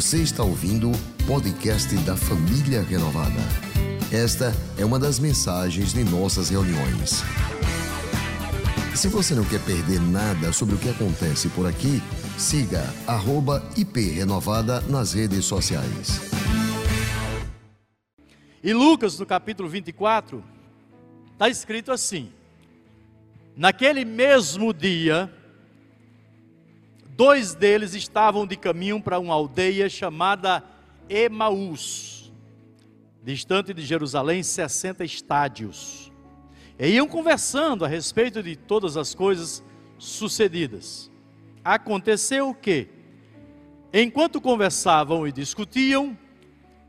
Você está ouvindo o podcast da Família Renovada. Esta é uma das mensagens de nossas reuniões. Se você não quer perder nada sobre o que acontece por aqui, siga @iprenovada nas redes sociais. Em Lucas, no capítulo 24, está escrito assim: Naquele mesmo dia, dois deles estavam de caminho para uma aldeia chamada Emaús, distante de Jerusalém, 60 estádios. E iam conversando a respeito de todas as coisas sucedidas. Aconteceu o que, enquanto conversavam e discutiam,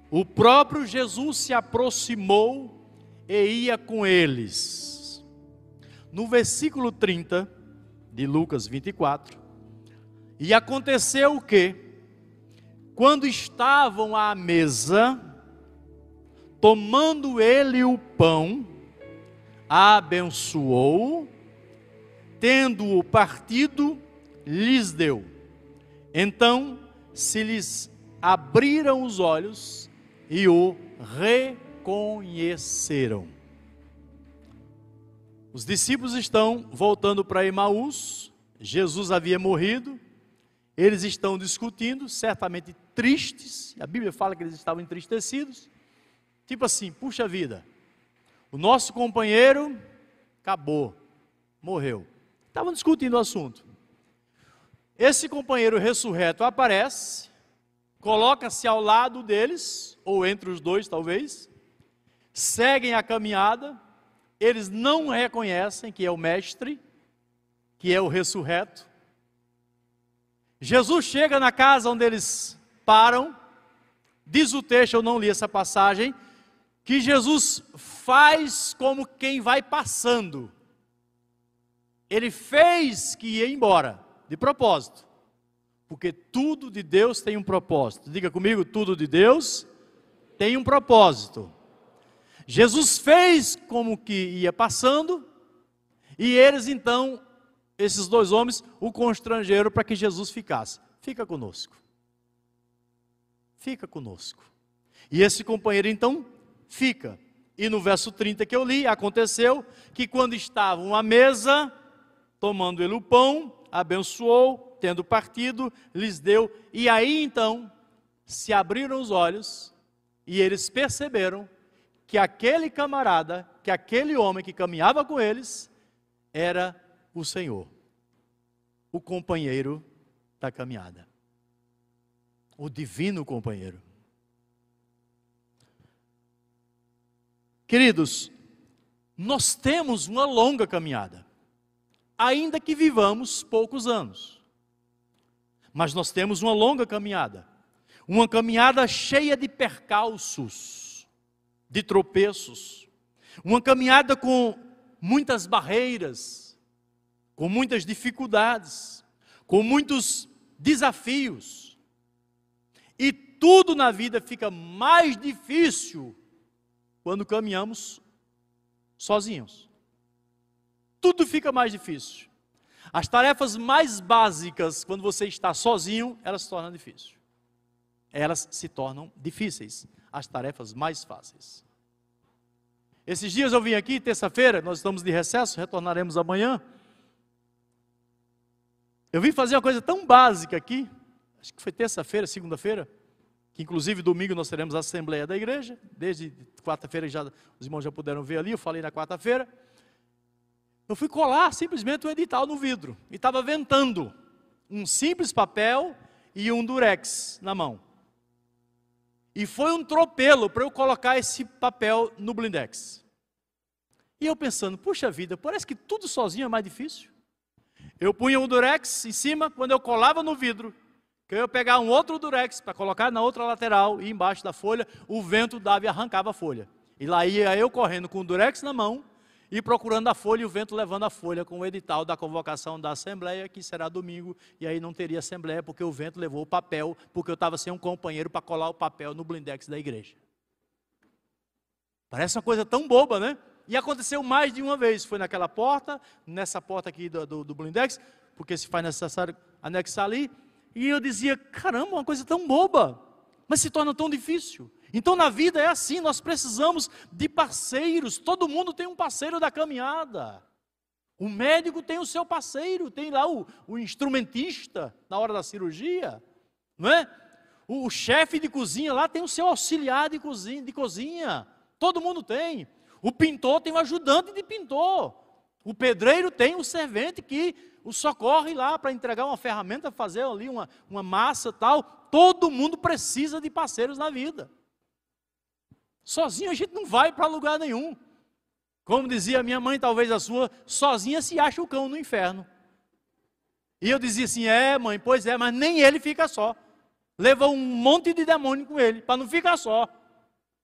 o próprio Jesus se aproximou e ia com eles. No versículo 30 de Lucas 24, e aconteceu o que? Quando estavam à mesa, tomando ele o pão, abençoou, tendo-o partido, lhes deu. Então se lhes abriram os olhos e o reconheceram. Os discípulos estão voltando para Emaús, Jesus havia morrido, eles estão discutindo, certamente tristes, a Bíblia fala que eles estavam entristecidos, tipo assim, puxa vida, o nosso companheiro acabou, morreu. Estavam discutindo o assunto. Esse companheiro ressurreto aparece, coloca-se ao lado deles, ou entre os dois talvez, seguem a caminhada, eles não reconhecem que é o Mestre, que é o ressurreto. Jesus chega na casa onde eles param, diz o texto, eu não li essa passagem, que Jesus faz como quem vai passando. Ele fez que ia embora, de propósito. Porque tudo de Deus tem um propósito. Diga comigo, tudo de Deus tem um propósito. Jesus fez como que ia passando, e eles então, esses dois homens, o constrangeram para que Jesus ficasse. Fica conosco. Fica conosco. E esse companheiro então fica. E no verso 30 que eu li, aconteceu que quando estavam à mesa, tomando ele o pão, abençoou, tendo partido, lhes deu, e aí então se abriram os olhos e eles perceberam que aquele camarada, que aquele homem que caminhava com eles, era o Senhor, o companheiro da caminhada, o divino companheiro. Queridos, nós temos uma longa caminhada, ainda que vivamos poucos anos. Mas nós temos uma longa caminhada, uma caminhada cheia de percalços, de tropeços, uma caminhada com muitas barreiras, com muitas dificuldades, com muitos desafios. E tudo na vida fica mais difícil quando caminhamos sozinhos. Tudo fica mais difícil. As tarefas mais básicas, quando você está sozinho, elas se tornam difíceis. Elas se tornam difíceis. As tarefas mais fáceis. Esses dias eu vim aqui, terça-feira, nós estamos de recesso, retornaremos amanhã. Eu vim fazer uma coisa tão básica aqui, acho que foi terça-feira, segunda-feira que inclusive domingo nós teremos a assembleia da igreja, desde quarta-feira já os irmãos já puderam ver ali, eu falei na quarta-feira. Eu fui colar simplesmente o edital no vidro e estava ventando um simples papel e um durex na mão. E foi um tropelo para eu colocar esse papel no blindex. E eu pensando, puxa vida, parece que tudo sozinho é mais difícil. Eu punha o durex em cima, quando eu colava no vidro, que eu ia pegar um outro durex para colocar na outra lateral e embaixo da folha, o vento dava e arrancava a folha. E lá ia eu correndo com o durex na mão e procurando a folha e o vento levando a folha com o edital da convocação da assembleia, que será domingo, e aí não teria assembleia porque o vento levou o papel, porque eu estava sem um companheiro para colar o papel no blindex da igreja. Parece uma coisa tão boba, né? E aconteceu mais de uma vez. Foi naquela porta, nessa porta aqui do, do, do blindex, porque se faz necessário anexar ali, E eu dizia: caramba, uma coisa tão boba, mas se torna tão difícil. Então na vida é assim, nós precisamos de parceiros, todo mundo tem um parceiro da caminhada. O médico tem o seu parceiro, tem lá o, o instrumentista na hora da cirurgia, não é? O, o chefe de cozinha lá tem o seu auxiliar de cozinha, de cozinha. Todo mundo tem. O pintor tem o ajudante de pintor. O pedreiro tem o servente que o socorre lá para entregar uma ferramenta, fazer ali uma, uma massa tal. Todo mundo precisa de parceiros na vida. Sozinho a gente não vai para lugar nenhum. Como dizia minha mãe, talvez a sua, sozinha se acha o cão no inferno. E eu dizia assim: é, mãe, pois é, mas nem ele fica só. Leva um monte de demônio com ele, para não ficar só.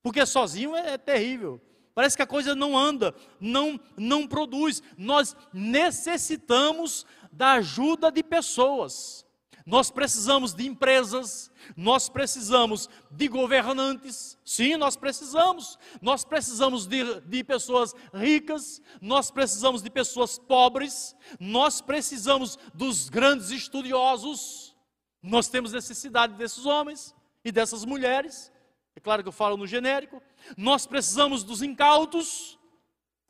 Porque sozinho é, é terrível. Parece que a coisa não anda, não, não produz. Nós necessitamos da ajuda de pessoas. Nós precisamos de empresas, nós precisamos de governantes, sim, nós precisamos. Nós precisamos de, de pessoas ricas, nós precisamos de pessoas pobres, nós precisamos dos grandes estudiosos. Nós temos necessidade desses homens e dessas mulheres. É claro que eu falo no genérico. Nós precisamos dos incautos,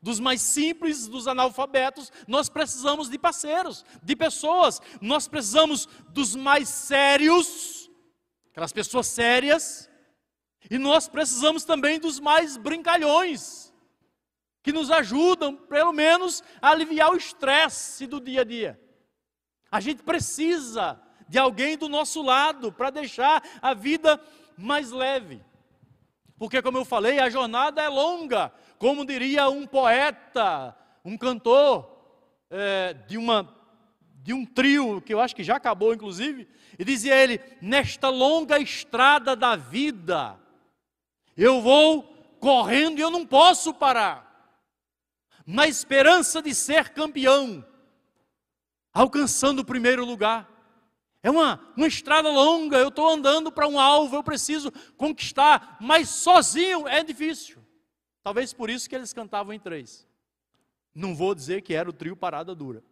dos mais simples, dos analfabetos, nós precisamos de parceiros, de pessoas, nós precisamos dos mais sérios, aquelas pessoas sérias, e nós precisamos também dos mais brincalhões, que nos ajudam, pelo menos, a aliviar o estresse do dia a dia. A gente precisa de alguém do nosso lado para deixar a vida mais leve. Porque, como eu falei, a jornada é longa, como diria um poeta, um cantor é, de, uma, de um trio, que eu acho que já acabou, inclusive, e dizia ele: Nesta longa estrada da vida, eu vou correndo e eu não posso parar, na esperança de ser campeão, alcançando o primeiro lugar. É uma, uma estrada longa, eu estou andando para um alvo, eu preciso conquistar, mas sozinho é difícil. Talvez por isso que eles cantavam em três. Não vou dizer que era o trio Parada Dura.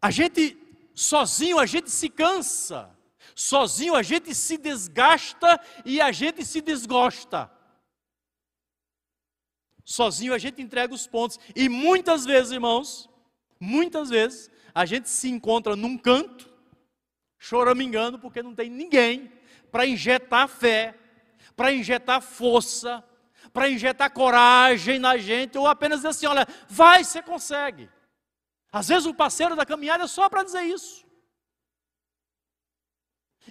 A gente, sozinho, a gente se cansa. Sozinho a gente se desgasta e a gente se desgosta. Sozinho a gente entrega os pontos. E muitas vezes, irmãos, muitas vezes, a gente se encontra num canto, choramingando, porque não tem ninguém para injetar fé, para injetar força, para injetar coragem na gente, ou apenas dizer assim: olha, vai, você consegue. Às vezes o parceiro da caminhada é só para dizer isso.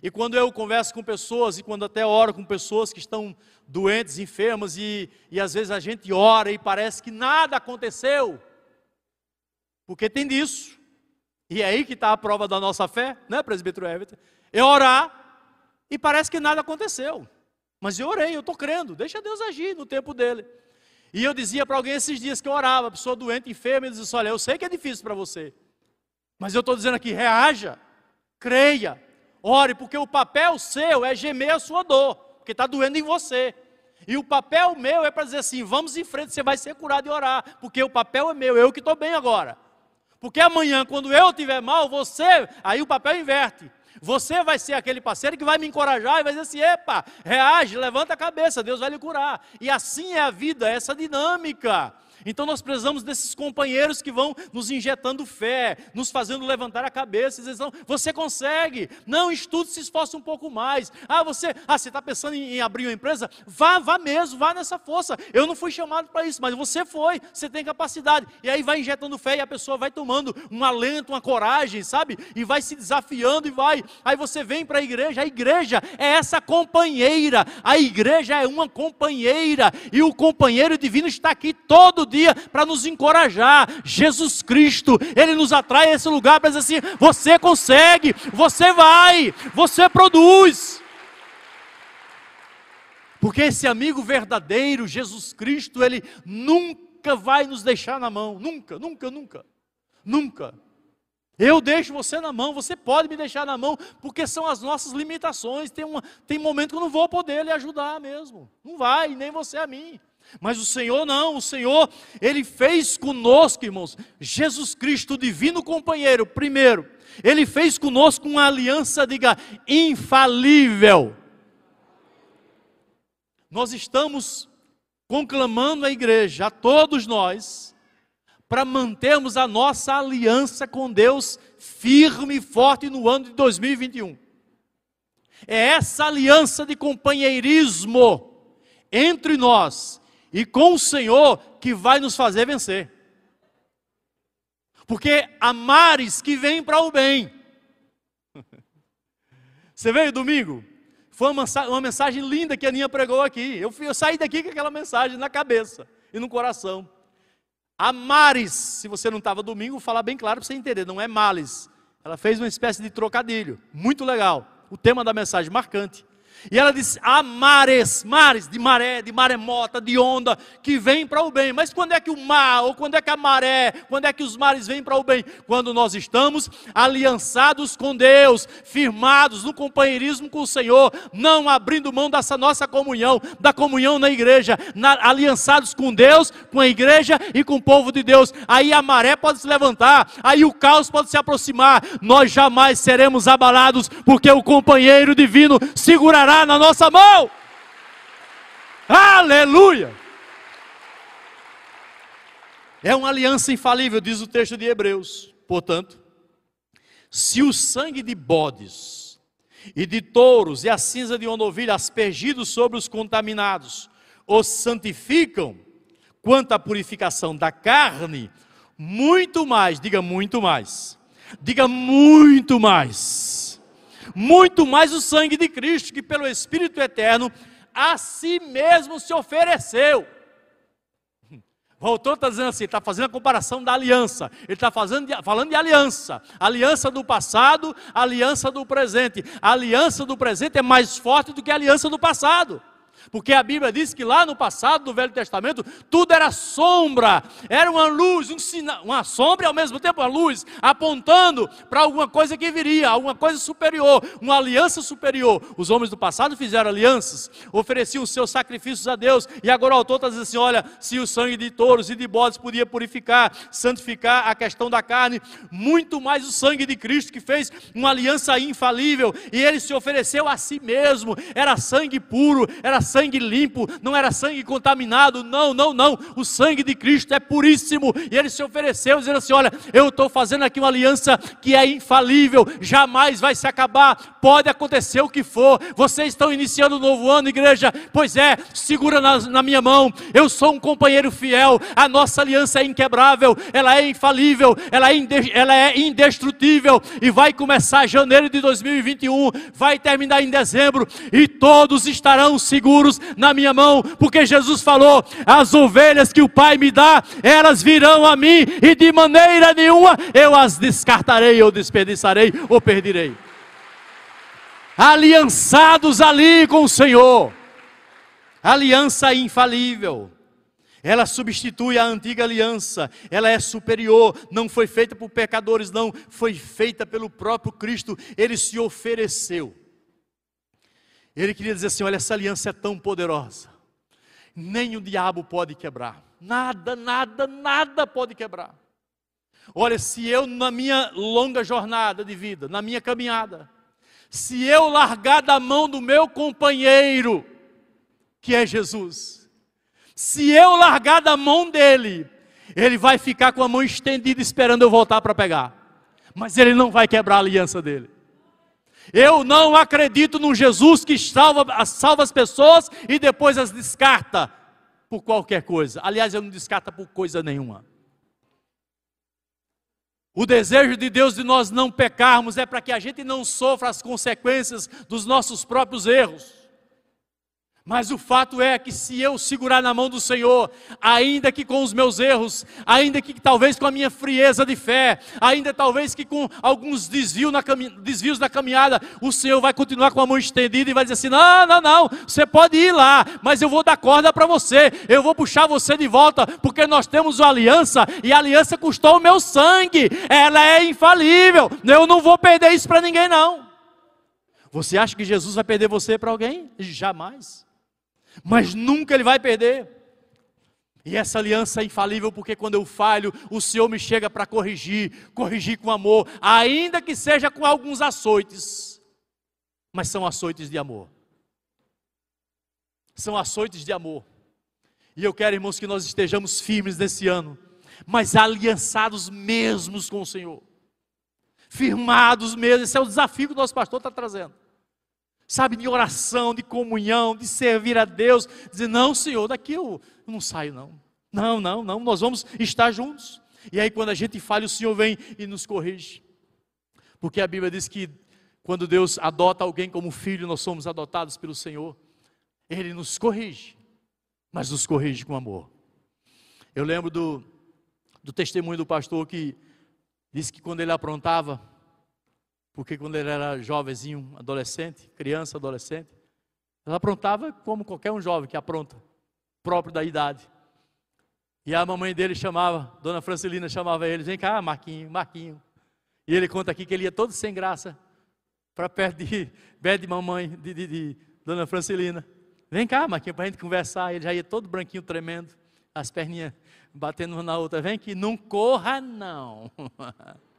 E quando eu converso com pessoas, e quando até oro com pessoas que estão doentes, enfermas, e, e às vezes a gente ora e parece que nada aconteceu, porque tem disso. E é aí que está a prova da nossa fé, né, presbítero Everton? É orar e parece que nada aconteceu. Mas eu orei, eu estou crendo, deixa Deus agir no tempo dele. E eu dizia para alguém esses dias que eu orava, pessoa doente, enferma, e dizia assim, olha, eu sei que é difícil para você, mas eu estou dizendo aqui, reaja, creia, ore, porque o papel seu é gemer a sua dor, porque está doendo em você. E o papel meu é para dizer assim, vamos em frente, você vai ser curado e orar, porque o papel é meu, eu que estou bem agora. Porque amanhã, quando eu estiver mal, você, aí o papel inverte. Você vai ser aquele parceiro que vai me encorajar e vai dizer assim: epa, reage, levanta a cabeça, Deus vai lhe curar. E assim é a vida, essa dinâmica. Então nós precisamos desses companheiros que vão nos injetando fé, nos fazendo levantar a cabeça dizer, não, você consegue, não estude, se esforce um pouco mais. Ah, você ah, está pensando em, em, abrir uma empresa? Vá, vá mesmo, vá nessa força. Eu não fui chamado para isso, mas você foi, você tem capacidade. E aí vai injetando fé e a pessoa vai tomando um alento, uma coragem, sabe? E vai se desafiando e vai. Aí você vem para a igreja, a igreja é essa companheira, a igreja é uma companheira, e o companheiro divino está aqui todo dia para nos encorajar. Jesus Cristo, Ele nos atrai a esse lugar para dizer assim: você consegue, você vai, você produz. Porque esse amigo verdadeiro, Jesus Cristo, Ele nunca vai nos deixar na mão, nunca, nunca, nunca, nunca. Eu deixo você na mão, você pode me deixar na mão, porque são as nossas limitações. Tem, uma, tem momento que eu não vou poder lhe ajudar mesmo. Não vai, nem você a mim. Mas o Senhor não, o Senhor, Ele fez conosco, irmãos, Jesus Cristo, o divino companheiro, primeiro, Ele fez conosco uma aliança, diga, infalível. Nós estamos conclamando a igreja, a todos nós, para mantermos a nossa aliança com Deus firme e forte no ano de 2021. É essa aliança de companheirismo entre nós e com o Senhor que vai nos fazer vencer. Porque há mares que vêm para o bem. Você veio domingo? Foi uma, uma, mensagem linda que a Aninha pregou aqui. Eu, eu saí daqui com aquela mensagem na cabeça e no coração. Há mares, se você não estava domingo, vou falar bem claro para você entender, não é males. Ela fez uma espécie de trocadilho, muito legal. O tema da mensagem marcante. E ela disse: há mares, mares de maré, de maremota, de onda, que vêm para o bem. Mas quando é que o mar, ou quando é que a maré, quando é que os mares vêm para o bem? Quando nós estamos aliançados com Deus, firmados no companheirismo com o Senhor, não abrindo mão dessa nossa comunhão, da comunhão na igreja, na, aliançados com Deus, com a igreja e com o povo de Deus. Aí a maré pode se levantar, aí o caos pode se aproximar. Nós jamais seremos abalados, porque o companheiro divino segurará na nossa mão. Aleluia! É uma aliança infalível, diz o texto de Hebreus. Portanto, se o sangue de bodes e de touros e a cinza de uma ovelha aspergidos sobre os contaminados os santificam, quanto à purificação da carne, muito mais, diga muito mais, diga muito mais muito mais o sangue de Cristo, que pelo Espírito Eterno a si mesmo se ofereceu. Voltou, está dizendo assim, está fazendo a comparação da aliança. Ele está falando de aliança. Aliança do passado, aliança do presente. A aliança do presente é mais forte do que a aliança do passado. Porque a Bíblia diz que lá no passado do Velho Testamento, tudo era sombra, era uma luz, um sinal, uma sombra e ao mesmo tempo uma luz, apontando para alguma coisa que viria, alguma coisa superior, uma aliança superior. Os homens do passado fizeram alianças, ofereciam seus sacrifícios a Deus, e agora o autor está dizendo assim: olha, se o sangue de touros e de bodes podia purificar, santificar a questão da carne, muito mais o sangue de Cristo que fez uma aliança infalível, e ele se ofereceu a si mesmo, era sangue puro, era sangue limpo, não era sangue contaminado, não, não, não. O sangue de Cristo é puríssimo. E ele se ofereceu, dizendo assim: Olha, eu estou fazendo aqui uma aliança que é infalível, jamais vai se acabar, pode acontecer o que for. Vocês estão iniciando um novo ano, igreja? Pois é, segura na, na minha mão. Eu sou um companheiro fiel, a nossa aliança é inquebrável, ela é infalível, ela é, inde, ela é indestrutível. E vai começar janeiro de 2021, vai terminar em dezembro, e todos estarão seguros na minha mão, porque Jesus falou: as ovelhas que o Pai me dá, elas virão a mim, e de maneira nenhuma eu as descartarei, ou desperdiçarei, ou perderei. Aliançados ali com o Senhor, aliança infalível. Ela substitui a antiga aliança, ela é superior, não foi feita por pecadores, não, foi feita pelo próprio Cristo, ele se ofereceu. Ele queria dizer assim: olha, essa aliança é tão poderosa, nem o diabo pode quebrar, nada, nada, nada pode quebrar. Olha, se eu, na minha longa jornada de vida, na minha caminhada, se eu largar da mão do meu companheiro, que é Jesus, se eu largar da mão dele, ele vai ficar com a mão estendida esperando eu voltar para pegar, mas ele não vai quebrar a aliança dele. Eu não acredito num Jesus que salva, salva as pessoas e depois as descarta por qualquer coisa. Aliás, ele não descarta por coisa nenhuma. O desejo de Deus de nós não pecarmos é para que a gente não sofra as consequências dos nossos próprios erros. Mas o fato é que se eu segurar na mão do Senhor, ainda que com os meus erros, ainda que talvez com a minha frieza de fé, ainda talvez que com alguns desvios na, desvios na caminhada, o Senhor vai continuar com a mão estendida e vai dizer assim: não, não, não, você pode ir lá, mas eu vou dar corda para você, eu vou puxar você de volta, porque nós temos uma aliança e a aliança custou o meu sangue, ela é infalível, eu não vou perder isso para ninguém, não. Você acha que Jesus vai perder você para alguém? Jamais mas nunca ele vai perder. E essa aliança é infalível porque quando eu falho, o Senhor me chega para corrigir, corrigir com amor, ainda que seja com alguns açoites, mas são açoites de amor. São açoites de amor. E eu quero, irmãos, que nós estejamos firmes nesse ano, mas aliançados mesmos com o Senhor. Firmados mesmo, esse é o desafio que o nosso pastor está trazendo sabe, de oração, de comunhão, de servir a Deus, dizer: Não, Senhor, daqui eu não saio, não. Não, não, não, nós vamos estar juntos. E aí, quando a gente falha, o Senhor vem e nos corrige. Porque a Bíblia diz que quando Deus adota alguém como filho, nós somos adotados pelo Senhor. Ele nos corrige, mas nos corrige com amor. Eu lembro do, do testemunho do pastor que disse que quando ele aprontava, porque quando ele era jovenzinho, adolescente, criança, adolescente, ela aprontava como qualquer um jovem que apronta, próprio da idade. E a mamãe dele chamava, Dona Francelina chamava ele, vem cá, Marquinho, Marquinho. E ele conta aqui que ele ia todo sem graça para perto de, perto de mamãe, de, de, de Dona Francelina. Vem cá, Marquinho, para a gente conversar. Ele já ia todo branquinho, tremendo, as perninhas batendo uma na outra. Vem que não corra, não.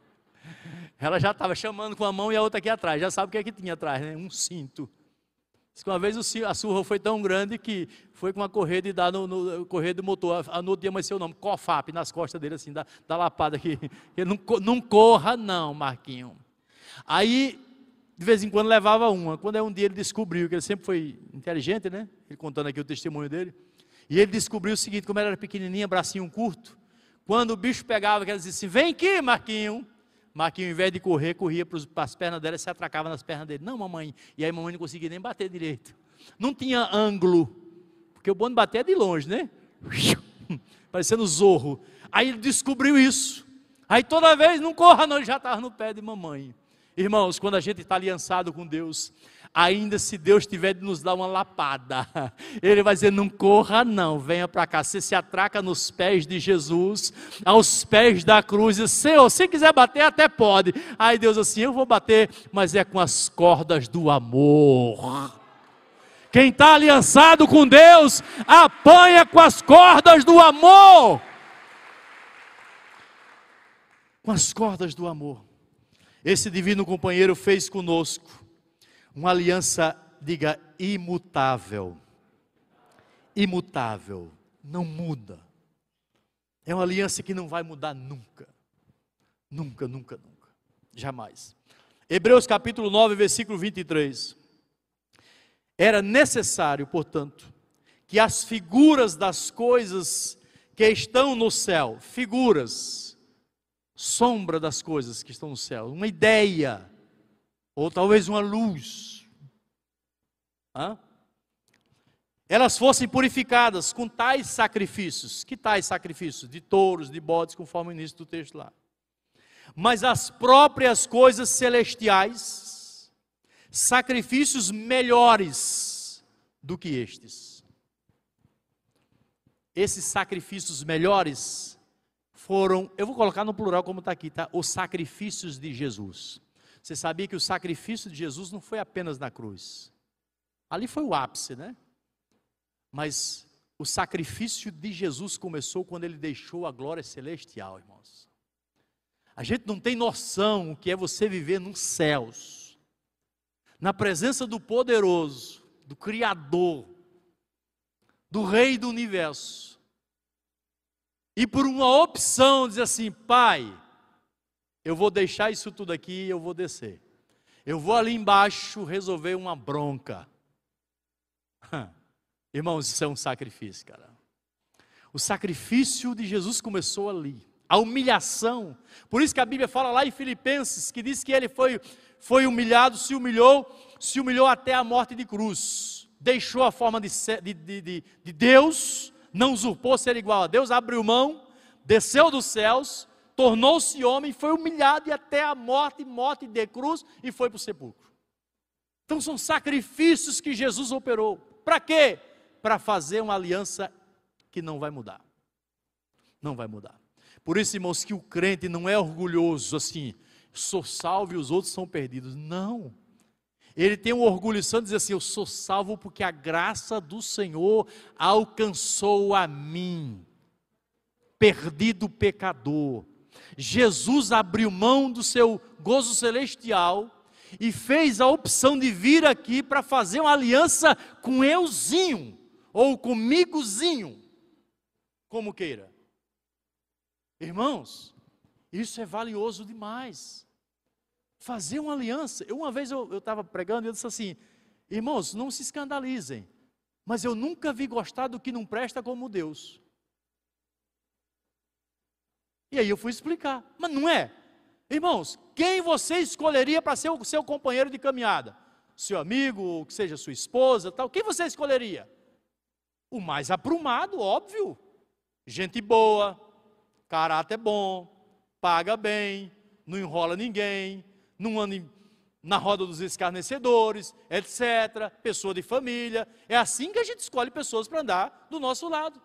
Ela já estava chamando com a mão e a outra aqui atrás. Já sabe o que é que tinha atrás, né? Um cinto. Diz que uma vez a surra foi tão grande que foi com uma corrida e dá no, no correio do motor. A, dia amanheceu o nome, COFAP, nas costas dele, assim, da, da lapada aqui. Ele não, não corra, não, Marquinho. Aí, de vez em quando, levava uma. Quando é um dia ele descobriu, que ele sempre foi inteligente, né? Ele contando aqui o testemunho dele. E ele descobriu o seguinte: como ela era pequenininha, bracinho curto. Quando o bicho pegava, ele dizia assim: Vem aqui, Marquinho. Marquinhos, ao invés de correr, corria para as pernas dela e se atracava nas pernas dele. Não, mamãe. E aí, mamãe não conseguia nem bater direito. Não tinha ângulo. Porque o bom de bater é de longe, né? Parecendo zorro. Aí ele descobriu isso. Aí toda vez, não corra, não, ele já estava no pé de mamãe. Irmãos, quando a gente está aliançado com Deus, ainda se Deus tiver de nos dar uma lapada, Ele vai dizer: não corra, não, venha para cá. Você se atraca nos pés de Jesus, aos pés da cruz, e Senhor, se quiser bater, até pode. Aí Deus assim: eu vou bater, mas é com as cordas do amor. Quem está aliançado com Deus, apanha com as cordas do amor. Com as cordas do amor. Esse divino companheiro fez conosco uma aliança, diga, imutável. Imutável. Não muda. É uma aliança que não vai mudar nunca. Nunca, nunca, nunca. Jamais. Hebreus capítulo 9, versículo 23. Era necessário, portanto, que as figuras das coisas que estão no céu, figuras, sombra das coisas que estão no céu, uma ideia, ou talvez uma luz, Hã? elas fossem purificadas com tais sacrifícios. Que tais sacrifícios? De touros, de bodes, conforme o início do texto lá. Mas as próprias coisas celestiais, sacrifícios melhores do que estes. Esses sacrifícios melhores foram, eu vou colocar no plural como está aqui, tá? Os sacrifícios de Jesus. Você sabia que o sacrifício de Jesus não foi apenas na cruz. Ali foi o ápice, né? Mas o sacrifício de Jesus começou quando ele deixou a glória celestial, irmãos. A gente não tem noção o que é você viver nos céus, na presença do poderoso, do Criador, do Rei do universo. E por uma opção dizer assim, Pai, eu vou deixar isso tudo aqui e eu vou descer. Eu vou ali embaixo resolver uma bronca. Irmãos, isso é um sacrifício, cara. O sacrifício de Jesus começou ali. A humilhação. Por isso que a Bíblia fala lá em Filipenses, que diz que ele foi, foi humilhado, se humilhou, se humilhou até a morte de cruz. Deixou a forma de, de, de, de Deus, não usurpou ser igual a Deus, abriu mão, desceu dos céus, tornou-se homem, foi humilhado e até a morte, morte de cruz, e foi para o sepulcro. Então são sacrifícios que Jesus operou. Para quê? Para fazer uma aliança que não vai mudar. Não vai mudar. Por isso, irmãos, que o crente não é orgulhoso assim, sou salvo e os outros são perdidos. Não. Ele tem um orgulho santo de dizer assim: Eu sou salvo porque a graça do Senhor alcançou a mim. perdido pecador. Jesus abriu mão do seu gozo celestial e fez a opção de vir aqui para fazer uma aliança com euzinho ou comigozinho, como queira. Irmãos, isso é valioso demais. Fazer uma aliança. Eu, uma vez eu estava pregando e eu disse assim: irmãos, não se escandalizem, mas eu nunca vi gostar do que não presta como Deus. E aí eu fui explicar, mas não é. Irmãos, quem você escolheria para ser o seu companheiro de caminhada? Seu amigo, que seja sua esposa, tal. Quem você escolheria? O mais aprumado, óbvio. Gente boa, caráter bom, paga bem, não enrola ninguém, não anda na roda dos escarnecedores, etc. Pessoa de família. É assim que a gente escolhe pessoas para andar do nosso lado.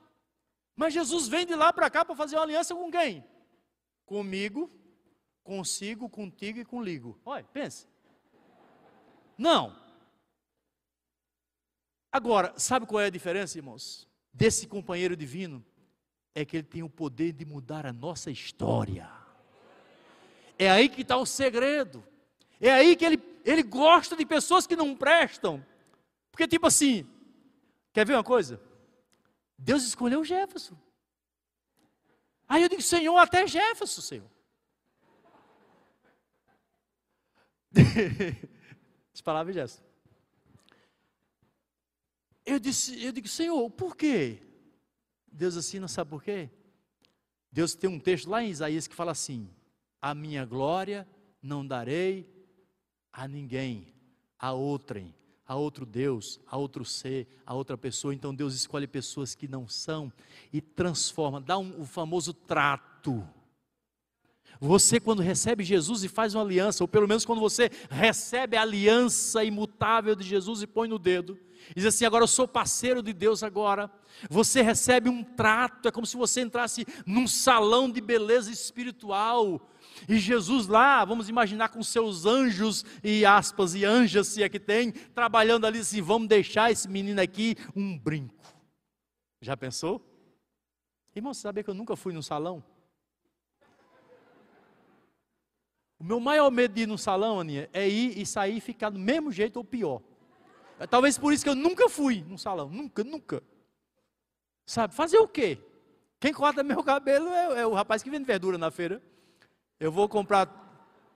Mas Jesus vem de lá para cá para fazer uma aliança com quem? Comigo, consigo, contigo e comigo. Olha, pense. Não. Agora, sabe qual é a diferença, irmãos? Desse companheiro divino é que ele tem o poder de mudar a nossa história. É aí que está o segredo. É aí que ele, ele gosta de pessoas que não prestam. Porque, tipo assim, quer ver uma coisa? Deus escolheu Jefferson. Aí eu digo, Senhor, até Jefferson, Senhor. As palavras Jefferson. Eu disse, eu digo, Senhor, por quê? Deus assim, não sabe por quê? Deus tem um texto lá em Isaías que fala assim: A minha glória não darei a ninguém, a outrem, a outro Deus, a outro ser, a outra pessoa. Então Deus escolhe pessoas que não são e transforma, dá um, o famoso trato. Você, quando recebe Jesus e faz uma aliança, ou pelo menos quando você recebe a aliança imutável de Jesus e põe no dedo, diz assim: agora eu sou parceiro de Deus agora. Você recebe um trato, é como se você entrasse num salão de beleza espiritual. E Jesus lá, vamos imaginar com seus anjos e aspas e anjas, se é que tem, trabalhando ali assim, vamos deixar esse menino aqui um brinco. Já pensou? Irmão, você sabia que eu nunca fui num salão? O meu maior medo de ir no salão, Aninha, é ir e sair e ficar do mesmo jeito ou pior. É talvez por isso que eu nunca fui no salão, nunca, nunca. Sabe, fazer o quê? Quem corta meu cabelo é, é o rapaz que vende verdura na feira. Eu vou comprar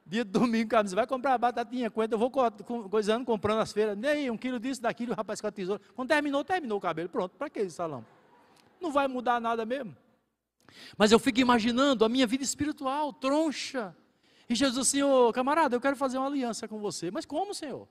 dia de domingo, cara, vai comprar batatinha, coentro, eu vou coisando, comprando as feiras, nem aí, um quilo disso, daquilo, o rapaz com a tesoura. Quando terminou, terminou o cabelo, pronto, para que esse salão? Não vai mudar nada mesmo. Mas eu fico imaginando a minha vida espiritual, troncha. E Jesus assim, ô camarada, eu quero fazer uma aliança com você. Mas como, Senhor?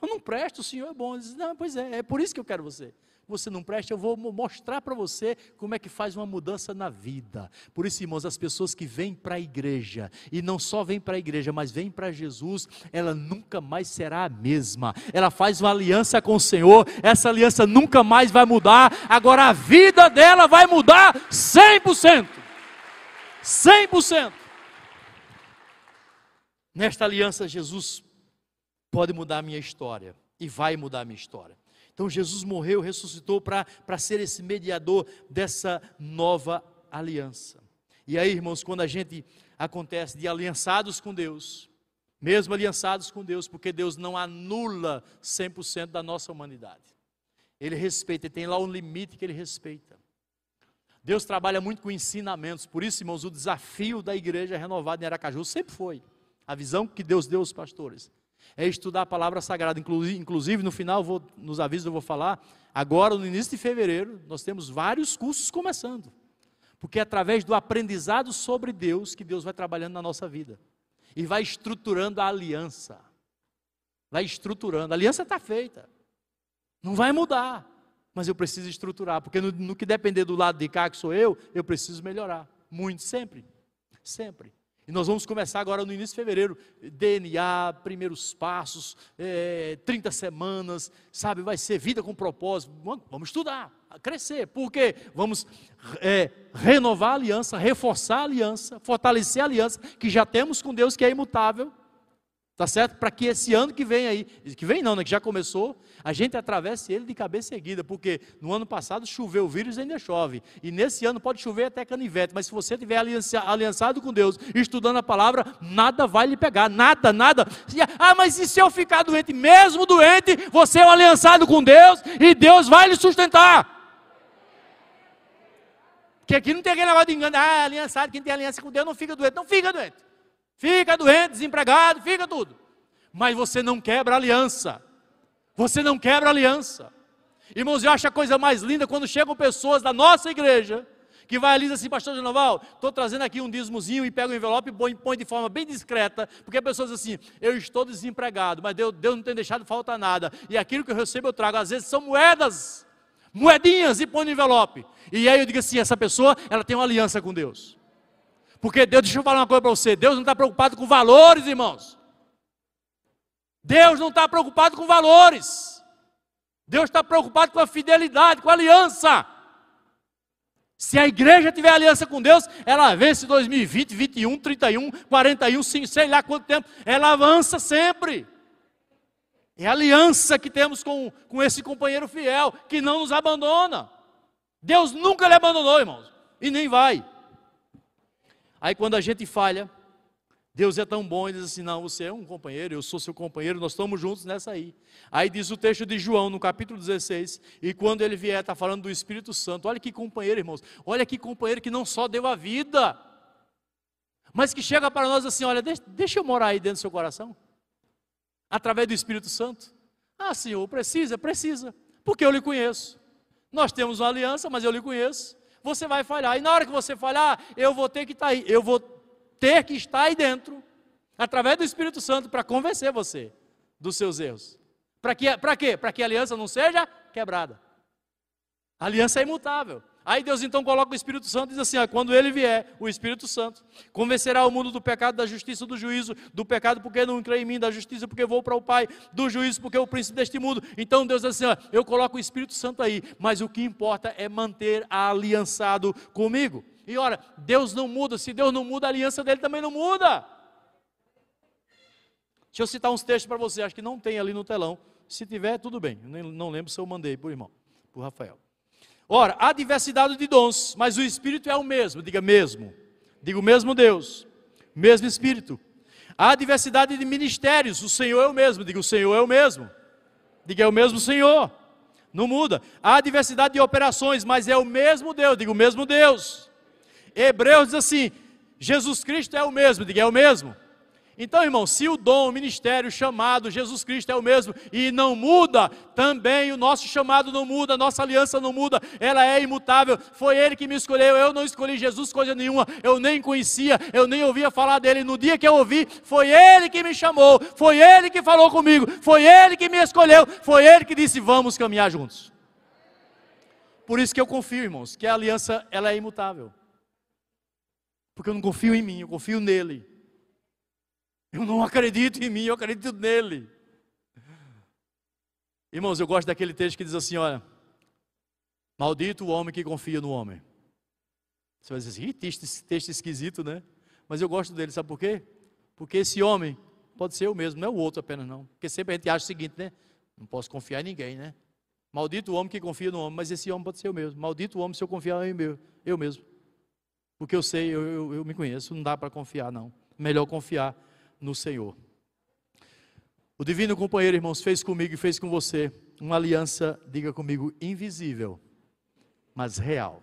Eu não presto, o Senhor é bom. Ele diz, não, pois é, é por isso que eu quero você. Você não presta, eu vou mostrar para você como é que faz uma mudança na vida. Por isso, irmãos, as pessoas que vêm para a igreja, e não só vêm para a igreja, mas vêm para Jesus, ela nunca mais será a mesma. Ela faz uma aliança com o Senhor, essa aliança nunca mais vai mudar, agora a vida dela vai mudar 100%. 100%. Nesta aliança, Jesus pode mudar a minha história e vai mudar a minha história. Então, Jesus morreu, ressuscitou para ser esse mediador dessa nova aliança. E aí, irmãos, quando a gente acontece de aliançados com Deus, mesmo aliançados com Deus, porque Deus não anula 100% da nossa humanidade. Ele respeita, ele tem lá um limite que ele respeita. Deus trabalha muito com ensinamentos, por isso, irmãos, o desafio da igreja renovada em Aracaju sempre foi a visão que Deus deu aos pastores é estudar a palavra sagrada. Inclusive, no final, vou, nos avisos eu vou falar, agora no início de fevereiro, nós temos vários cursos começando. Porque é através do aprendizado sobre Deus que Deus vai trabalhando na nossa vida. E vai estruturando a aliança. Vai estruturando. A aliança está feita. Não vai mudar. Mas eu preciso estruturar. Porque no, no que depender do lado de cá, que sou eu, eu preciso melhorar. Muito, sempre. Sempre. E nós vamos começar agora no início de fevereiro, DNA, primeiros passos, é, 30 semanas, sabe? Vai ser vida com propósito. Vamos estudar, crescer. Por quê? Vamos é, renovar a aliança, reforçar a aliança, fortalecer a aliança que já temos com Deus, que é imutável. Tá certo? Para que esse ano que vem aí, que vem não, né, que já começou, a gente atravesse ele de cabeça erguida, porque no ano passado choveu o vírus e ainda chove. E nesse ano pode chover até canivete, mas se você tiver aliançado com Deus, estudando a palavra, nada vai lhe pegar, nada, nada. Ah, mas e se eu ficar doente? Mesmo doente, você é um aliançado com Deus e Deus vai lhe sustentar. Porque aqui não tem aquele negócio de engano, ah, aliançado, quem tem aliança com Deus não fica doente, não fica doente. Fica doente, desempregado, fica tudo. Mas você não quebra aliança. Você não quebra aliança. Irmãos, eu acho a coisa mais linda quando chegam pessoas da nossa igreja que vai ali e diz assim, pastor Genoval, estou trazendo aqui um dízimozinho e pega o envelope e põe, põe, de forma bem discreta, porque a pessoa diz assim, eu estou desempregado, mas Deus, Deus não tem deixado falta nada, e aquilo que eu recebo eu trago, às vezes são moedas, moedinhas e põe no envelope, e aí eu digo assim, essa pessoa, ela tem uma aliança com Deus, porque Deus, deixa eu falar uma coisa para você: Deus não está preocupado com valores, irmãos. Deus não está preocupado com valores. Deus está preocupado com a fidelidade, com a aliança. Se a igreja tiver aliança com Deus, ela vence 2020, 21, 31, 41, 5, sei lá quanto tempo, ela avança sempre. É a aliança que temos com, com esse companheiro fiel, que não nos abandona. Deus nunca lhe abandonou, irmãos, e nem vai. Aí quando a gente falha, Deus é tão bom e diz assim: Não, você é um companheiro, eu sou seu companheiro, nós estamos juntos nessa aí. Aí diz o texto de João, no capítulo 16, e quando ele vier, está falando do Espírito Santo. Olha que companheiro, irmãos. Olha que companheiro que não só deu a vida, mas que chega para nós assim: Olha, deixa, deixa eu morar aí dentro do seu coração, através do Espírito Santo. Ah, Senhor, precisa, precisa, porque eu lhe conheço. Nós temos uma aliança, mas eu lhe conheço você vai falhar. E na hora que você falhar, eu vou ter que estar tá aí, eu vou ter que estar aí dentro, através do Espírito Santo, para convencer você dos seus erros. Para que, quê? Para que a aliança não seja quebrada. A aliança é imutável. Aí Deus então coloca o Espírito Santo e diz assim: ó, quando ele vier, o Espírito Santo convencerá o mundo do pecado, da justiça, do juízo, do pecado porque não crê em mim, da justiça porque vou para o Pai, do juízo porque é o príncipe deste mundo. Então Deus diz assim: ó, eu coloco o Espírito Santo aí, mas o que importa é manter aliançado comigo. E ora, Deus não muda, se Deus não muda, a aliança dele também não muda. Deixa eu citar uns textos para você, acho que não tem ali no telão. Se tiver, tudo bem. Eu não lembro se eu mandei por irmão, por Rafael. Ora, há diversidade de dons, mas o Espírito é o mesmo, diga mesmo. Diga o mesmo Deus, mesmo Espírito. Há diversidade de ministérios, o Senhor é o mesmo, diga o Senhor é o mesmo. Diga é o mesmo Senhor, não muda. Há diversidade de operações, mas é o mesmo Deus, diga o mesmo Deus. Hebreus diz assim: Jesus Cristo é o mesmo, diga é o mesmo. Então, irmão, se o dom, o ministério, o chamado, Jesus Cristo é o mesmo e não muda, também o nosso chamado não muda, a nossa aliança não muda, ela é imutável. Foi Ele que me escolheu, eu não escolhi Jesus coisa nenhuma, eu nem conhecia, eu nem ouvia falar dele. No dia que eu ouvi, foi Ele que me chamou, foi Ele que falou comigo, foi Ele que me escolheu, foi Ele que disse: vamos caminhar juntos. Por isso que eu confio, irmãos, que a aliança ela é imutável. Porque eu não confio em mim, eu confio nele. Eu não acredito em mim, eu acredito nele. Irmãos, eu gosto daquele texto que diz assim: olha, maldito o homem que confia no homem. Você vai dizer assim, texto, texto esquisito, né? Mas eu gosto dele, sabe por quê? Porque esse homem pode ser eu mesmo, não é o outro apenas, não. Porque sempre a gente acha o seguinte, né? Não posso confiar em ninguém, né? Maldito o homem que confia no homem, mas esse homem pode ser eu mesmo. Maldito o homem se eu confiar em meu, eu mesmo. Porque eu sei, eu, eu, eu me conheço, não dá para confiar, não. Melhor confiar no Senhor. O divino companheiro, irmãos, fez comigo e fez com você uma aliança, diga comigo, invisível, mas real.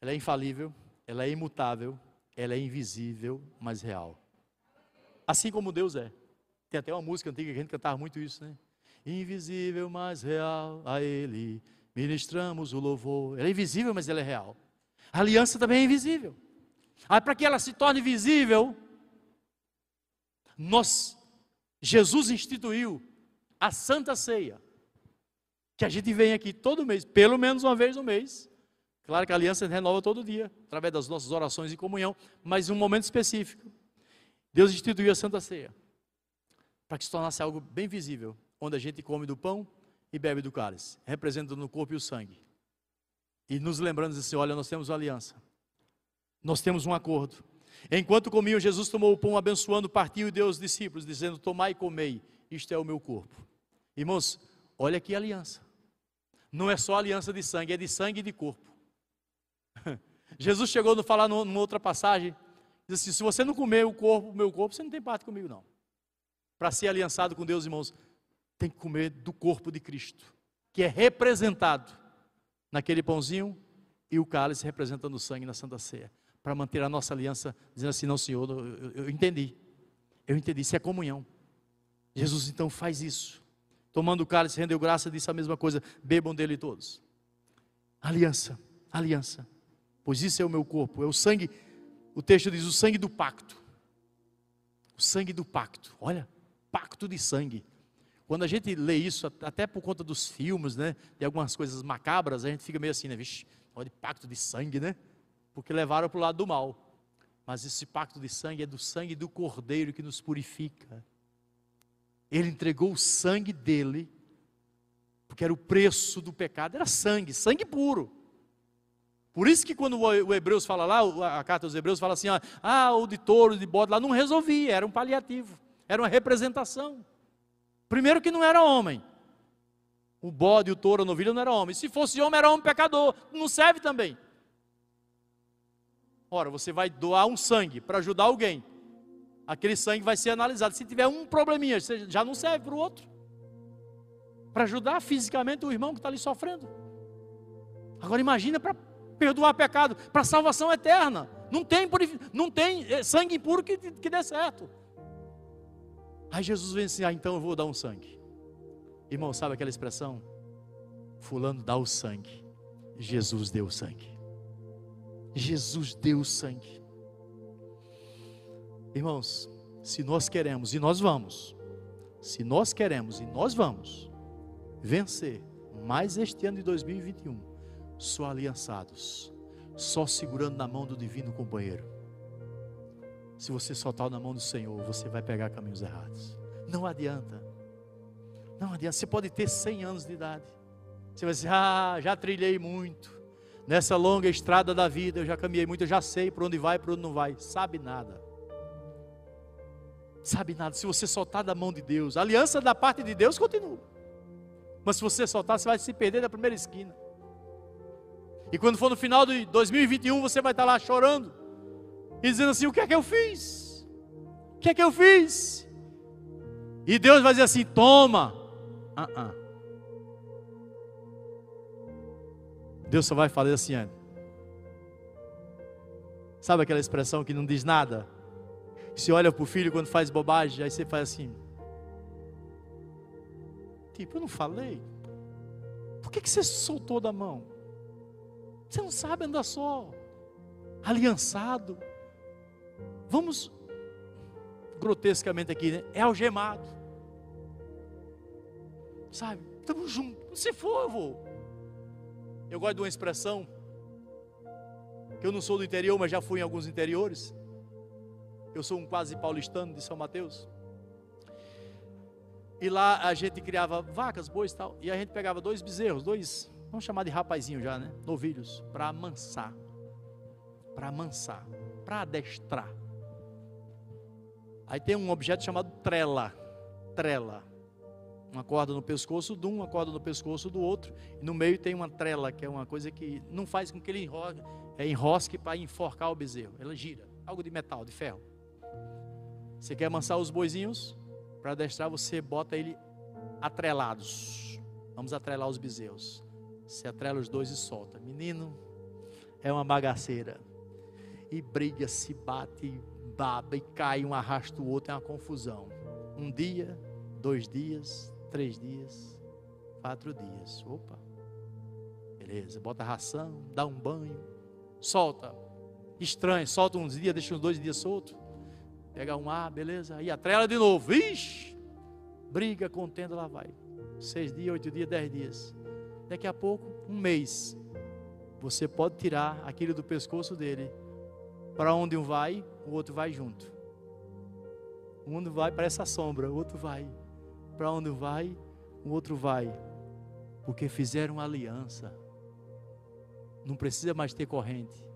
Ela é infalível, ela é imutável, ela é invisível, mas real. Assim como Deus é. Tem até uma música antiga que a gente cantava muito isso, né? Invisível, mas real, a Ele ministramos o louvor. Ela é invisível, mas ela é real. A aliança também é invisível. Ah, para que ela se torne visível, nós, Jesus instituiu a Santa Ceia, que a gente vem aqui todo mês, pelo menos uma vez no mês. Claro que a aliança renova todo dia, através das nossas orações e comunhão, mas em um momento específico. Deus instituiu a Santa Ceia, para que se tornasse algo bem visível, onde a gente come do pão e bebe do cálice, representando o corpo e o sangue. E nos lembrando assim: olha, nós temos uma aliança, nós temos um acordo, Enquanto comiam, Jesus tomou o pão, abençoando, partiu e deu aos discípulos, dizendo: Tomai e comei, isto é o meu corpo. Irmãos, olha a aliança. Não é só aliança de sangue, é de sangue e de corpo. Jesus chegou a falar numa outra passagem, diz assim: se você não comer o corpo, o meu corpo, você não tem parte comigo, não. Para ser aliançado com Deus, irmãos, tem que comer do corpo de Cristo, que é representado naquele pãozinho e o cálice representando o sangue na Santa Ceia, para manter a nossa aliança, dizendo assim: não, Senhor, eu, eu, entendi, eu entendi, isso é comunhão. Jesus então faz isso, tomando o cálice, rendeu graça, disse a mesma coisa: bebam dele todos. Aliança, aliança, pois isso é o meu corpo, é o sangue, o texto diz: o sangue do pacto. O sangue do pacto, olha, pacto de sangue. Quando a gente lê isso, até por conta dos filmes, né, de algumas coisas macabras, a gente fica meio assim, né, vixe, olha pacto de sangue, né? Porque levaram para o lado do mal. Mas esse pacto de sangue é do sangue do Cordeiro que nos purifica. Ele entregou o sangue dele, porque era o preço do pecado, era sangue, sangue puro. Por isso que quando o Hebreus fala lá, a carta dos Hebreus fala assim, ah, o de touro, de bode lá, não resolvia, era um paliativo, era uma representação. Primeiro que não era homem. O bode, o touro, a novilha não era homem. Se fosse homem, era homem pecador. Não serve também. Ora, você vai doar um sangue para ajudar alguém. Aquele sangue vai ser analisado. Se tiver um probleminha, já não serve para o outro. Para ajudar fisicamente o irmão que está ali sofrendo. Agora imagina para perdoar pecado, para salvação eterna. Não tem, não tem eh, sangue impuro que, que dê certo. Aí Jesus vem assim: ah, então eu vou dar um sangue. Irmão, sabe aquela expressão? Fulano dá o sangue. Jesus deu o sangue. Jesus deu o sangue. Irmãos, se nós queremos, e nós vamos, se nós queremos, e nós vamos, vencer mais este ano de 2021, só aliançados, só segurando na mão do divino companheiro se você soltar na mão do Senhor, você vai pegar caminhos errados. Não adianta. Não adianta. Você pode ter 100 anos de idade. Você vai dizer: Ah, já trilhei muito. Nessa longa estrada da vida, eu já caminhei muito, eu já sei para onde vai e para onde não vai. Sabe nada. Sabe nada. Se você soltar da mão de Deus, a aliança da parte de Deus continua. Mas se você soltar, você vai se perder na primeira esquina. E quando for no final de 2021, você vai estar lá chorando e dizendo assim: O que é que eu fiz? O que é que eu fiz? E Deus vai dizer assim: Toma. Uh -uh. Deus só vai falar assim: Sabe aquela expressão que não diz nada? Você olha para o filho quando faz bobagem, aí você faz assim. Tipo, eu não falei. Por que, que você soltou da mão? Você não sabe andar só, aliançado. Vamos grotescamente aqui, né? É algemado. Sabe? Estamos juntos. Se for, eu vou. Eu gosto de uma expressão que eu não sou do interior, mas já fui em alguns interiores. Eu sou um quase paulistano de São Mateus. E lá a gente criava vacas, bois e tal. E a gente pegava dois bezerros, dois, vamos chamar de rapazinho já, né? Novilhos, para amansar. Para amansar, para adestrar. Aí tem um objeto chamado trela. Trela. Uma corda no pescoço de um, uma corda no pescoço do outro. E no meio tem uma trela, que é uma coisa que não faz com que ele enrosque, é, enrosque para enforcar o bezerro. Ela gira. Algo de metal, de ferro. Você quer amansar os boizinhos? Para adestrar, você bota ele atrelados. Vamos atrelar os bezerros. Você atrela os dois e solta. Menino, é uma bagaceira. E briga, se bate, baba e cai, um arrasta o outro, é uma confusão. Um dia, dois dias, três dias, quatro dias. Opa, beleza, bota ração, dá um banho, solta. Estranho, solta uns dias, deixa uns dois dias solto. Pega um ar, beleza, aí atrela de novo. Ixi, briga, contenda, lá vai. Seis dias, oito dias, dez dias. Daqui a pouco, um mês. Você pode tirar aquilo do pescoço dele. Para onde um vai, o outro vai junto. Um vai para essa sombra, o outro vai. Para onde vai, o outro vai. Porque fizeram aliança. Não precisa mais ter corrente.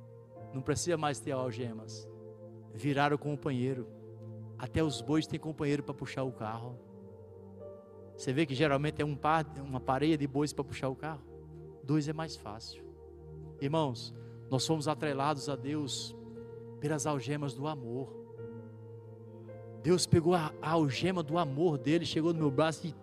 Não precisa mais ter algemas. viraram companheiro. Até os bois têm companheiro para puxar o carro. Você vê que geralmente é um par, uma pareia de bois para puxar o carro. Dois é mais fácil. Irmãos, nós fomos atrelados a Deus pelas algemas do amor. Deus pegou a, a algema do amor dele, chegou no meu braço e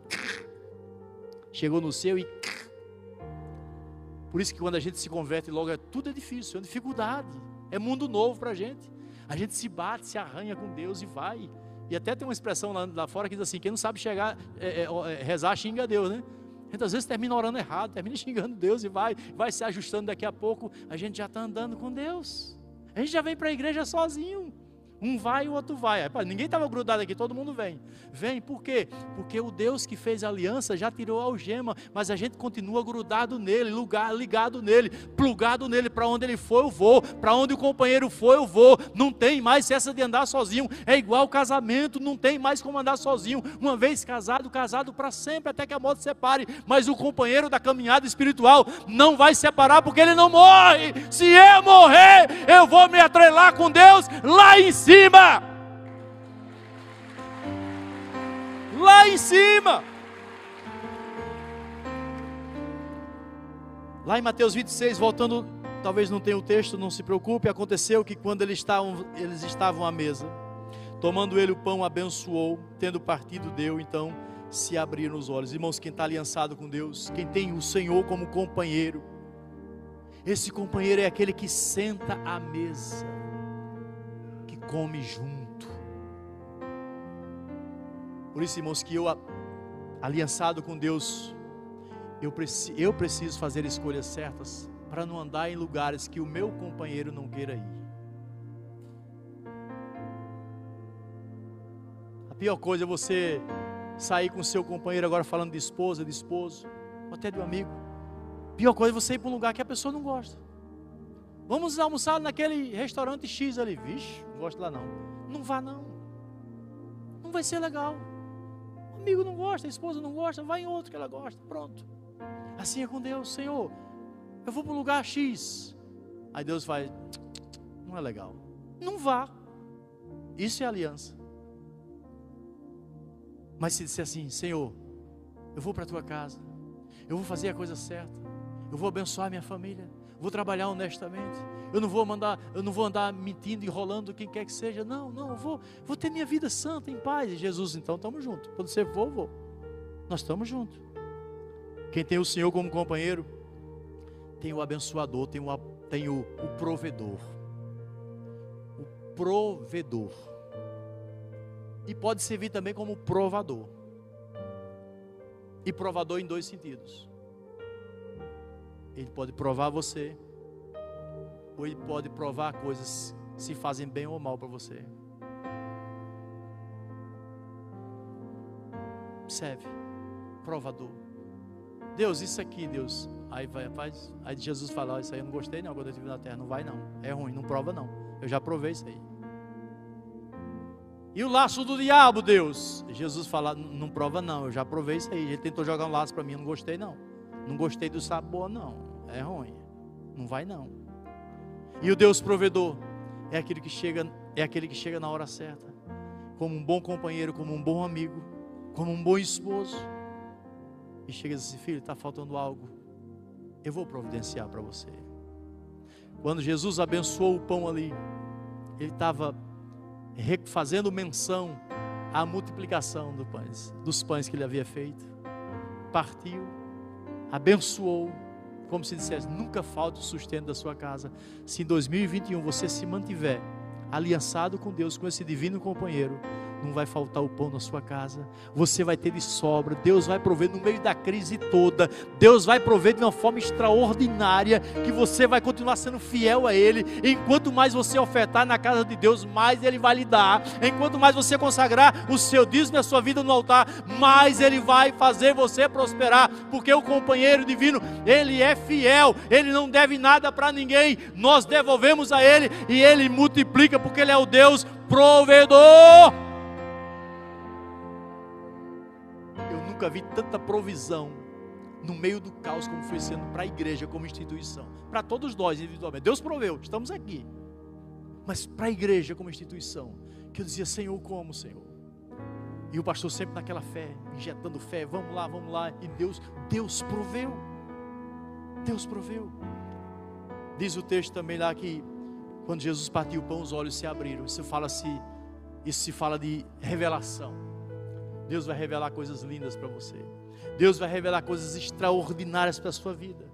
chegou no seu e por isso que quando a gente se converte logo, é, tudo é difícil, é dificuldade. É mundo novo para a gente. A gente se bate, se arranha com Deus e vai. E até tem uma expressão lá, lá fora que diz assim: quem não sabe chegar, é, é, é, rezar, xinga Deus, né? A gente às vezes termina orando errado, termina xingando Deus e vai, vai se ajustando daqui a pouco, a gente já está andando com Deus. A gente já vem para a igreja sozinho. Um vai e o outro vai. ninguém estava grudado aqui, todo mundo vem. Vem, por quê? Porque o Deus que fez a aliança já tirou a algema, mas a gente continua grudado nele, lugar, ligado nele, plugado nele. Para onde ele for, eu vou. Para onde o companheiro for, eu vou. Não tem mais essa de andar sozinho. É igual casamento, não tem mais como andar sozinho. Uma vez casado, casado para sempre, até que a morte separe. Mas o companheiro da caminhada espiritual não vai separar, porque ele não morre. Se eu morrer, eu vou me atrelar com Deus lá em cima cima. Lá em cima. Lá em Mateus 26, voltando, talvez não tenha o texto, não se preocupe. Aconteceu que quando eles estavam, eles estavam à mesa, tomando ele o pão, abençoou, tendo partido, deu, então se abriram os olhos. Irmãos, quem está aliançado com Deus, quem tem o Senhor como companheiro, esse companheiro é aquele que senta à mesa come junto. Por isso, irmãos, que eu, aliançado com Deus, eu, eu preciso fazer escolhas certas para não andar em lugares que o meu companheiro não queira ir. A pior coisa é você sair com seu companheiro agora falando de esposa, de esposo, ou até de um amigo. A pior coisa é você ir para um lugar que a pessoa não gosta. Vamos almoçar naquele restaurante X ali. Vixe, gosto lá não. Não vá não. Não vai ser legal. O amigo não gosta, a esposa não gosta, vai em outro que ela gosta. Pronto. Assim é com Deus, Senhor. Eu vou para o lugar X. Aí Deus vai, não é legal. Não vá. Isso é aliança. Mas se disser assim, Senhor, eu vou para a tua casa, eu vou fazer a coisa certa, eu vou abençoar minha família, vou trabalhar honestamente. Eu não vou mandar, eu não vou andar mentindo, enrolando quem quer que seja. Não, não, vou, vou ter minha vida santa em paz. E Jesus, então estamos juntos. Quando você for, vou. Nós estamos juntos. Quem tem o Senhor como companheiro, tem o abençoador, tem o, tem o, o provedor. O provedor. E pode servir também como provador. E provador em dois sentidos. Ele pode provar você, ou ele pode provar coisas se fazem bem ou mal para você. Observe, provador. Deus, isso aqui, Deus. Aí vai, faz. Aí Jesus fala: Isso aí eu não gostei, não, quando eu estive na terra. Não vai, não. É ruim, não prova, não. Eu já provei isso aí. E o laço do diabo, Deus? Jesus fala: Não prova, não. Eu já provei isso aí. Ele tentou jogar um laço para mim, eu não gostei, não. Não gostei do sabor, não é ruim. Não vai não. E o Deus provedor é aquele que chega, é aquele que chega na hora certa, como um bom companheiro, como um bom amigo, como um bom esposo. E chega e diz assim, filho, está faltando algo. Eu vou providenciar para você. Quando Jesus abençoou o pão ali, ele estava fazendo menção à multiplicação do pães, dos pães que ele havia feito. Partiu, abençoou como se dissesse, nunca falte o sustento da sua casa. Se em 2021 você se mantiver aliançado com Deus, com esse divino companheiro, não vai faltar o pão na sua casa, você vai ter de sobra, Deus vai prover no meio da crise toda, Deus vai prover de uma forma extraordinária, que você vai continuar sendo fiel a Ele, enquanto mais você ofertar na casa de Deus, mais Ele vai lhe dar, enquanto mais você consagrar o seu dízimo e a sua vida no altar, mais Ele vai fazer você prosperar, porque o companheiro divino, Ele é fiel, Ele não deve nada para ninguém, nós devolvemos a Ele e Ele multiplica, porque Ele é o Deus provedor. Nunca vi tanta provisão no meio do caos como foi sendo para a igreja como instituição, para todos nós individualmente. Deus proveu, estamos aqui. mas para a igreja como instituição, que eu dizia, Senhor, como, Senhor? E o pastor sempre naquela fé, injetando fé, vamos lá, vamos lá, e Deus, Deus proveu. Deus proveu. Diz o texto também lá que quando Jesus partiu o pão, os olhos se abriram. Isso fala-se, isso se fala de revelação. Deus vai revelar coisas lindas para você. Deus vai revelar coisas extraordinárias para a sua vida.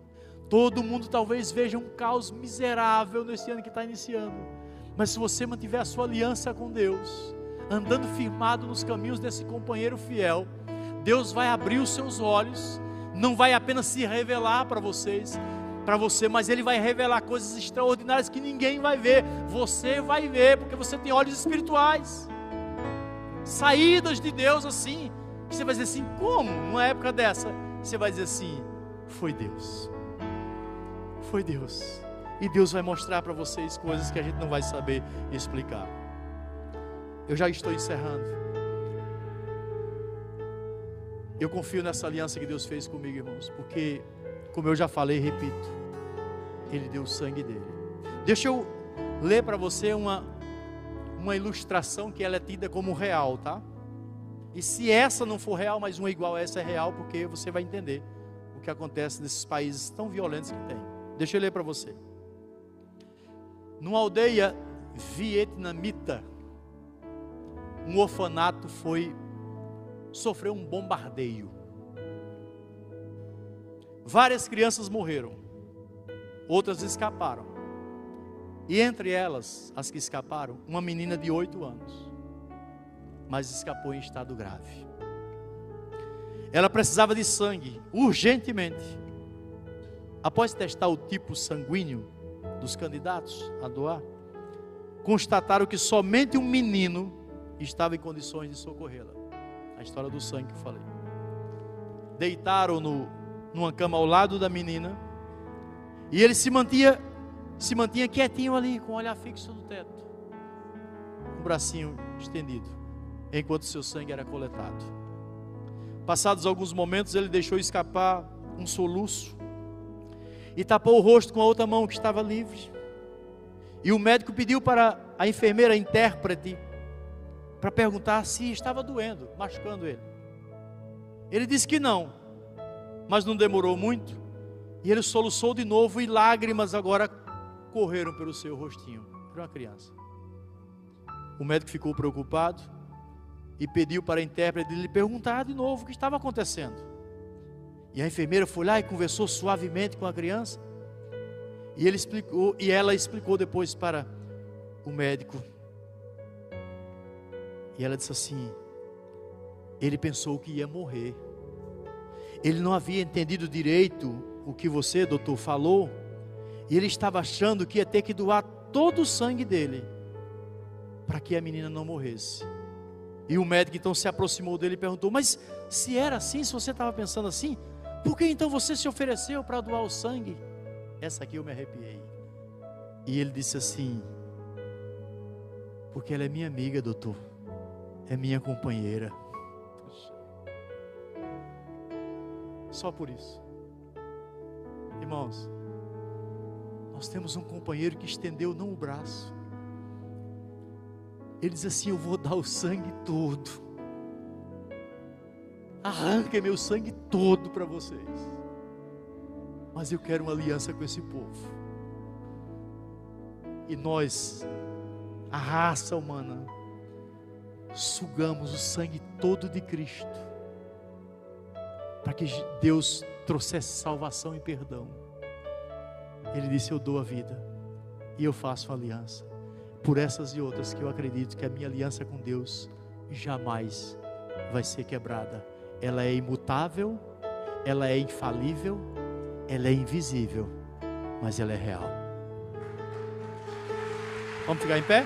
Todo mundo talvez veja um caos miserável nesse ano que está iniciando. Mas se você mantiver a sua aliança com Deus, andando firmado nos caminhos desse companheiro fiel, Deus vai abrir os seus olhos, não vai apenas se revelar para vocês, para você, mas ele vai revelar coisas extraordinárias que ninguém vai ver. Você vai ver, porque você tem olhos espirituais. Saídas de Deus assim, você vai dizer assim: como? Numa época dessa, você vai dizer assim: foi Deus. Foi Deus. E Deus vai mostrar para vocês coisas que a gente não vai saber explicar. Eu já estou encerrando. Eu confio nessa aliança que Deus fez comigo, irmãos, porque, como eu já falei, repito, Ele deu o sangue dele. Deixa eu ler para você uma, uma ilustração que ela é tida como real, tá? E se essa não for real, mas uma igual a essa é real, porque você vai entender o que acontece nesses países tão violentos que tem. Deixa eu ler para você. Numa aldeia vietnamita, um orfanato foi sofreu um bombardeio. Várias crianças morreram, outras escaparam. E entre elas, as que escaparam, uma menina de oito anos, mas escapou em estado grave. Ela precisava de sangue, urgentemente. Após testar o tipo sanguíneo dos candidatos a doar, constataram que somente um menino estava em condições de socorrê-la. A história do sangue que eu falei. Deitaram no numa cama ao lado da menina e ele se mantinha se mantinha quietinho ali com o olhar fixo no teto, com o bracinho estendido, enquanto seu sangue era coletado. Passados alguns momentos, ele deixou escapar um soluço e tapou o rosto com a outra mão que estava livre. E o médico pediu para a enfermeira intérprete para perguntar se estava doendo, machucando ele. Ele disse que não, mas não demorou muito, e ele soluçou de novo e lágrimas agora correram pelo seu rostinho, para uma criança. O médico ficou preocupado e pediu para a intérprete lhe perguntar de novo o que estava acontecendo. E a enfermeira foi lá e conversou suavemente com a criança. E ele explicou, e ela explicou depois para o médico e ela disse assim: ele pensou que ia morrer. Ele não havia entendido direito o que você, doutor, falou. E ele estava achando que ia ter que doar todo o sangue dele para que a menina não morresse. E o médico então se aproximou dele e perguntou: Mas se era assim, se você estava pensando assim, por que então você se ofereceu para doar o sangue? Essa aqui eu me arrepiei. E ele disse assim: Porque ela é minha amiga, doutor é minha companheira. Só por isso. Irmãos, nós temos um companheiro que estendeu não o braço. Ele diz assim: Eu vou dar o sangue todo. Arranca meu sangue todo para vocês. Mas eu quero uma aliança com esse povo. E nós, a raça humana, sugamos o sangue todo de Cristo, para que Deus trouxesse salvação e perdão. Ele disse: Eu dou a vida e eu faço aliança. Por essas e outras que eu acredito que a minha aliança com Deus jamais vai ser quebrada. Ela é imutável, ela é infalível, ela é invisível, mas ela é real. Vamos ficar em pé?